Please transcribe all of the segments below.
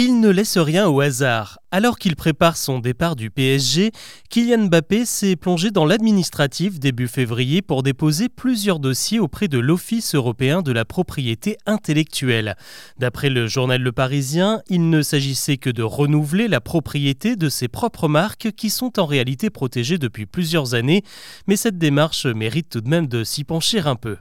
il ne laisse rien au hasard. Alors qu'il prépare son départ du PSG, Kylian Mbappé s'est plongé dans l'administratif début février pour déposer plusieurs dossiers auprès de l'Office européen de la propriété intellectuelle. D'après le journal Le Parisien, il ne s'agissait que de renouveler la propriété de ses propres marques qui sont en réalité protégées depuis plusieurs années, mais cette démarche mérite tout de même de s'y pencher un peu.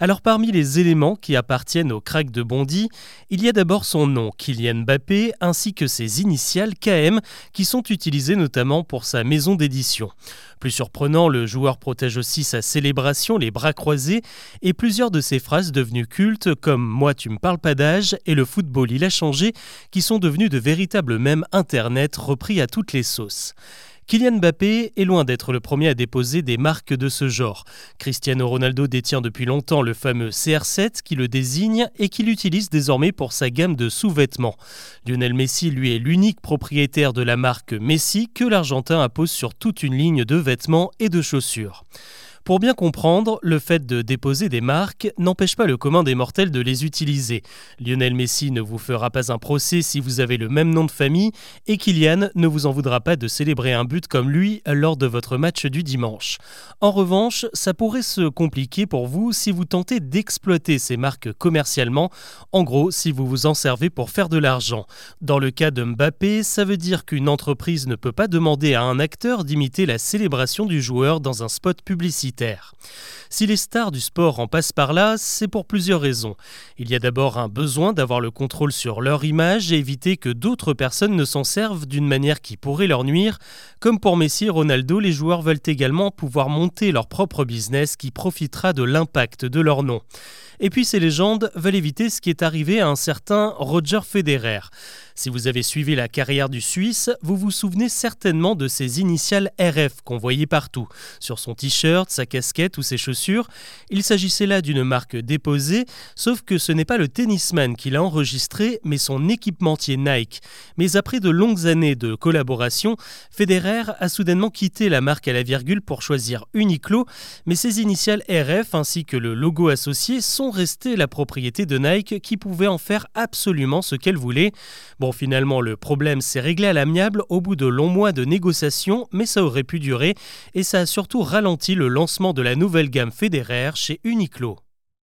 Alors parmi les éléments qui appartiennent au crack de Bondy, il y a d'abord son nom, Kylian Mbappé, ainsi que ses initiales KM, qui sont utilisées notamment pour sa maison d'édition. Plus surprenant, le joueur protège aussi sa célébration, les bras croisés, et plusieurs de ses phrases devenues cultes, comme Moi tu me parles pas d'âge et le football il a changé, qui sont devenus de véritables mèmes internet repris à toutes les sauces. Kylian Mbappé est loin d'être le premier à déposer des marques de ce genre. Cristiano Ronaldo détient depuis longtemps le fameux CR7 qui le désigne et qu'il utilise désormais pour sa gamme de sous-vêtements. Lionel Messi, lui, est l'unique propriétaire de la marque Messi que l'Argentin appose sur toute une ligne de vêtements et de chaussures. Pour bien comprendre, le fait de déposer des marques n'empêche pas le commun des mortels de les utiliser. Lionel Messi ne vous fera pas un procès si vous avez le même nom de famille et Kylian ne vous en voudra pas de célébrer un but comme lui lors de votre match du dimanche. En revanche, ça pourrait se compliquer pour vous si vous tentez d'exploiter ces marques commercialement, en gros si vous vous en servez pour faire de l'argent. Dans le cas de Mbappé, ça veut dire qu'une entreprise ne peut pas demander à un acteur d'imiter la célébration du joueur dans un spot publicitaire. Si les stars du sport en passent par là, c'est pour plusieurs raisons. Il y a d'abord un besoin d'avoir le contrôle sur leur image et éviter que d'autres personnes ne s'en servent d'une manière qui pourrait leur nuire. Comme pour Messi et Ronaldo, les joueurs veulent également pouvoir monter leur propre business qui profitera de l'impact de leur nom. Et puis ces légendes veulent éviter ce qui est arrivé à un certain Roger Federer. Si vous avez suivi la carrière du Suisse, vous vous souvenez certainement de ses initiales RF qu'on voyait partout, sur son t-shirt, sa casquette ou ses chaussures. Il s'agissait là d'une marque déposée, sauf que ce n'est pas le tennisman qui l'a enregistré, mais son équipementier Nike. Mais après de longues années de collaboration, Federer a soudainement quitté la marque à la virgule pour choisir Uniqlo, mais ses initiales RF ainsi que le logo associé sont restés la propriété de Nike qui pouvait en faire absolument ce qu'elle voulait. Bon, finalement, le problème s'est réglé à l'amiable au bout de longs mois de négociations, mais ça aurait pu durer et ça a surtout ralenti le lancement de la nouvelle gamme fédéraire chez Uniqlo.